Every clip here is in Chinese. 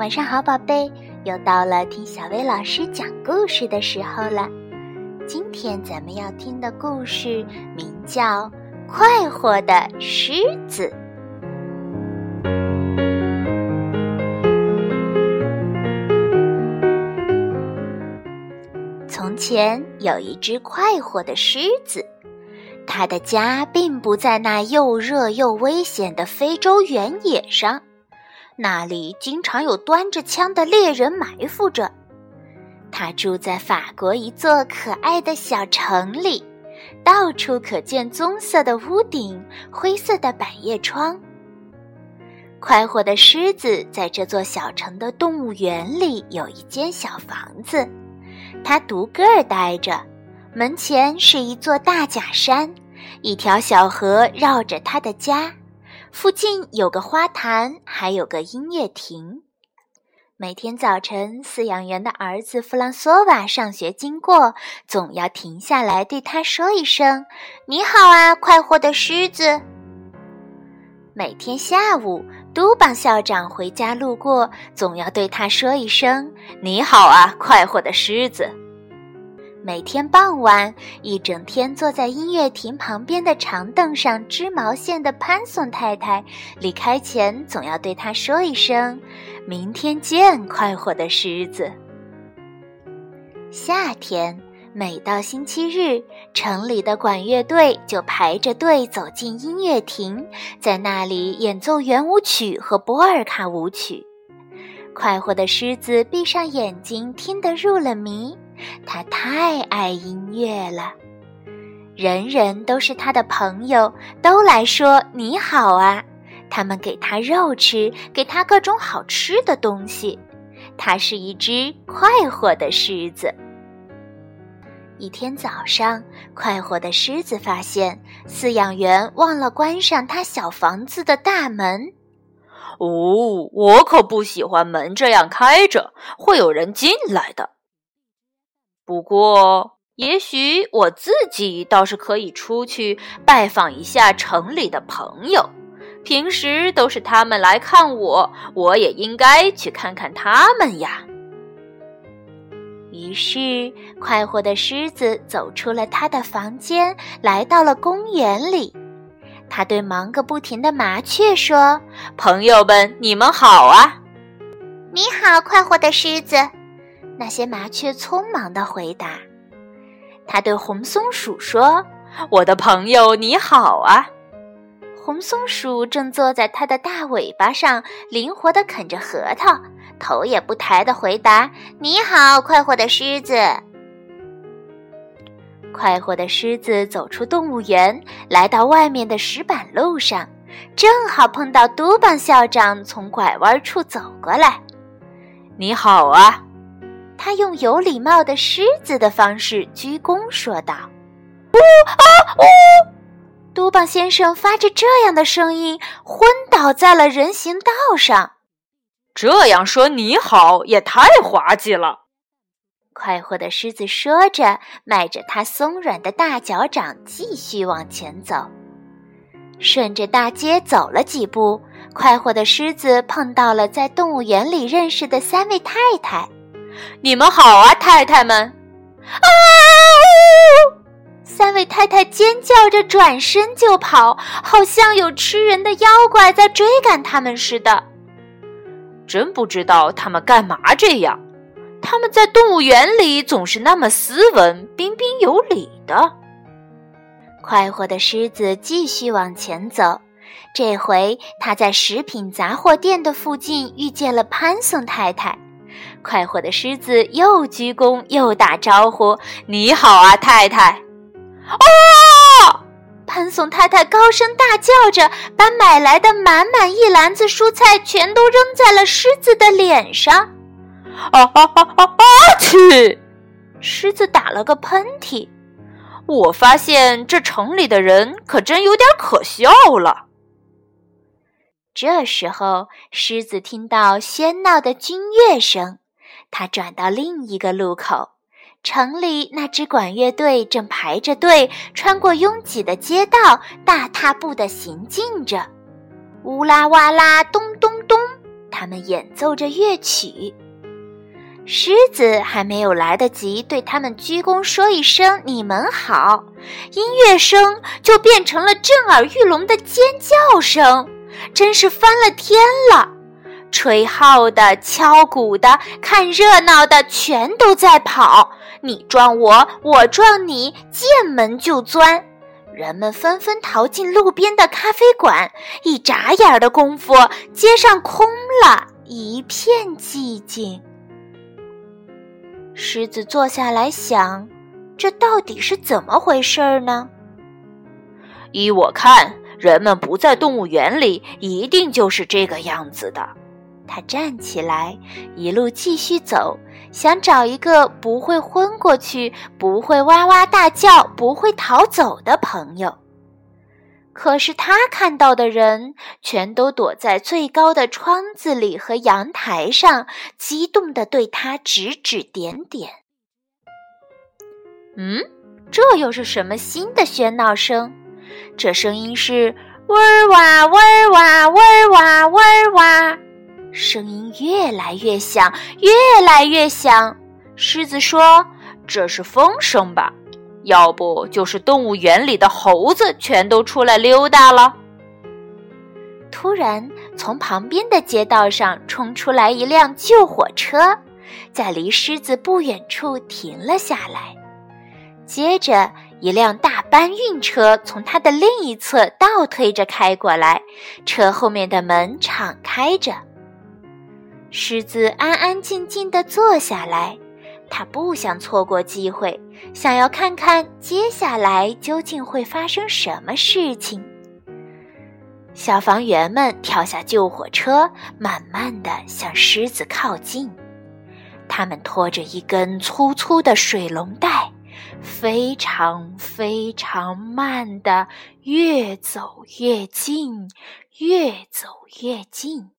晚上好，宝贝，又到了听小薇老师讲故事的时候了。今天咱们要听的故事名叫《快活的狮子》。从前有一只快活的狮子，它的家并不在那又热又危险的非洲原野上。那里经常有端着枪的猎人埋伏着。他住在法国一座可爱的小城里，到处可见棕色的屋顶、灰色的百叶窗。快活的狮子在这座小城的动物园里有一间小房子，它独个儿待着。门前是一座大假山，一条小河绕着它的家。附近有个花坛，还有个音乐亭。每天早晨，饲养员的儿子弗朗索瓦上学经过，总要停下来对他说一声：“你好啊，快活的狮子。”每天下午，都邦校长回家路过，总要对他说一声：“你好啊，快活的狮子。”每天傍晚，一整天坐在音乐亭旁边的长凳上织毛线的潘松太太，离开前总要对他说一声：“明天见，快活的狮子。”夏天每到星期日，城里的管乐队就排着队走进音乐亭，在那里演奏圆舞曲和波尔卡舞曲。快活的狮子闭上眼睛，听得入了迷。他太爱音乐了，人人都是他的朋友，都来说你好啊。他们给他肉吃，给他各种好吃的东西。他是一只快活的狮子。一天早上，快活的狮子发现饲养员忘了关上他小房子的大门。哦，我可不喜欢门这样开着，会有人进来的。不过，也许我自己倒是可以出去拜访一下城里的朋友。平时都是他们来看我，我也应该去看看他们呀。于是，快活的狮子走出了他的房间，来到了公园里。他对忙个不停的麻雀说：“朋友们，你们好啊！”“你好，快活的狮子。”那些麻雀匆忙地回答。他对红松鼠说：“我的朋友，你好啊！”红松鼠正坐在它的大尾巴上，灵活地啃着核桃，头也不抬地回答：“你好，快活的狮子。”快活的狮子走出动物园，来到外面的石板路上，正好碰到都邦校长从拐弯处走过来。“你好啊！”他用有礼貌的狮子的方式鞠躬说道：“呜啊呜！”嘟棒先生发着这样的声音，昏倒在了人行道上。这样说你好也太滑稽了。快活的狮子说着，迈着它松软的大脚掌，继续往前走。顺着大街走了几步，快活的狮子碰到了在动物园里认识的三位太太。你们好啊，太太们！啊呜！三位太太尖叫着转身就跑，好像有吃人的妖怪在追赶他们似的。真不知道他们干嘛这样。他们在动物园里总是那么斯文、彬彬有礼的。快活的狮子继续往前走，这回他在食品杂货店的附近遇见了潘松太太。快活的狮子又鞠躬又打招呼：“你好啊，太太！”哦，潘松太太高声大叫着，把买来的满满一篮子蔬菜全都扔在了狮子的脸上。啊啊啊啊啊！去！狮子打了个喷嚏。我发现这城里的人可真有点可笑了。这时候，狮子听到喧闹的军乐声。它转到另一个路口，城里那支管乐队正排着队，穿过拥挤的街道，大踏步地行进着。乌拉哇啦，咚咚咚，他们演奏着乐曲。狮子还没有来得及对他们鞠躬说一声“你们好”，音乐声就变成了震耳欲聋的尖叫声，真是翻了天了！吹号的、敲鼓的、看热闹的，全都在跑，你撞我，我撞你，见门就钻。人们纷纷逃进路边的咖啡馆，一眨眼的功夫，街上空了，一片寂静。狮子坐下来想：这到底是怎么回事呢？依我看，人们不在动物园里，一定就是这个样子的。他站起来，一路继续走，想找一个不会昏过去、不会哇哇大叫、不会逃走的朋友。可是他看到的人全都躲在最高的窗子里和阳台上，激动地对他指指点点。嗯，这又是什么新的喧闹声？这声音是“嗡儿哇，嗡儿哇，嗡儿哇，嗡儿哇”，声音越来越响，越来越响。狮子说：“这是风声吧？”要不就是动物园里的猴子全都出来溜达了。突然，从旁边的街道上冲出来一辆救火车，在离狮子不远处停了下来。接着，一辆大搬运车从它的另一侧倒推着开过来，车后面的门敞开着。狮子安安静静地坐下来。它不想错过机会，想要看看接下来究竟会发生什么事情。消防员们跳下救火车，慢慢的向狮子靠近。他们拖着一根粗粗的水龙带，非常非常慢的越走越近，越走越近。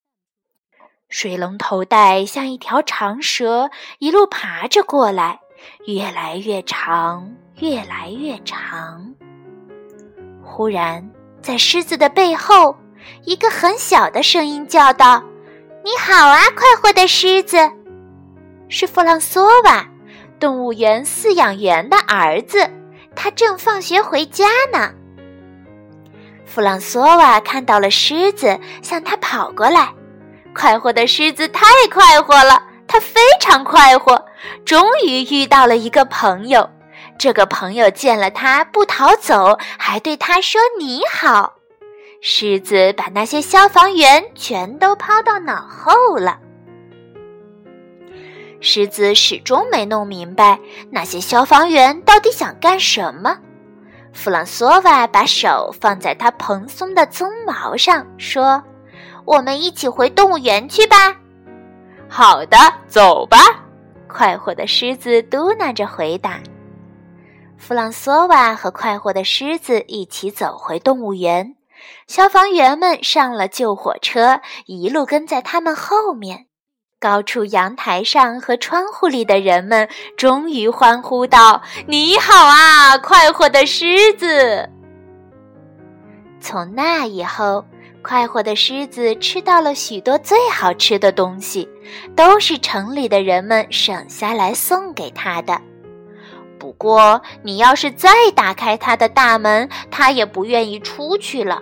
水龙头带像一条长蛇，一路爬着过来，越来越长，越来越长。忽然，在狮子的背后，一个很小的声音叫道：“你好啊，快活的狮子！”是弗朗索瓦，动物园饲养员的儿子，他正放学回家呢。弗朗索瓦看到了狮子，向他跑过来。快活的狮子太快活了，它非常快活，终于遇到了一个朋友。这个朋友见了他不逃走，还对他说：“你好。”狮子把那些消防员全都抛到脑后了。狮子始终没弄明白那些消防员到底想干什么。弗朗索瓦把手放在他蓬松的鬃毛上，说。我们一起回动物园去吧。好的，走吧。快活的狮子嘟囔着回答。弗朗索瓦和快活的狮子一起走回动物园。消防员们上了救火车，一路跟在他们后面。高处阳台上和窗户里的人们终于欢呼道：“你好啊，快活的狮子！”从那以后。快活的狮子吃到了许多最好吃的东西，都是城里的人们省下来送给他的。不过，你要是再打开他的大门，他也不愿意出去了。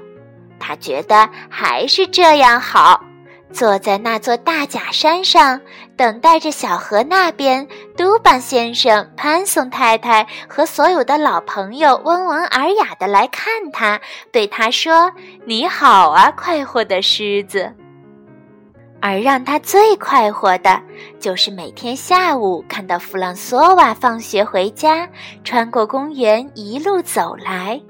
他觉得还是这样好。坐在那座大假山上，等待着小河那边，杜邦先生、潘松太太和所有的老朋友温文尔雅的来看他，对他说：“你好啊，快活的狮子。”而让他最快活的，就是每天下午看到弗朗索瓦放学回家，穿过公园一路走来，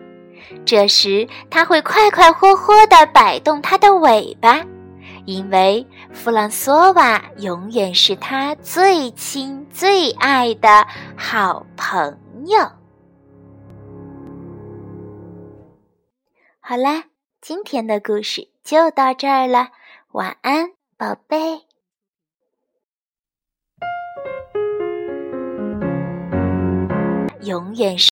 这时他会快快活活地摆动他的尾巴。因为弗朗索瓦永远是他最亲最爱的好朋友。好啦，今天的故事就到这儿了，晚安，宝贝。永远是。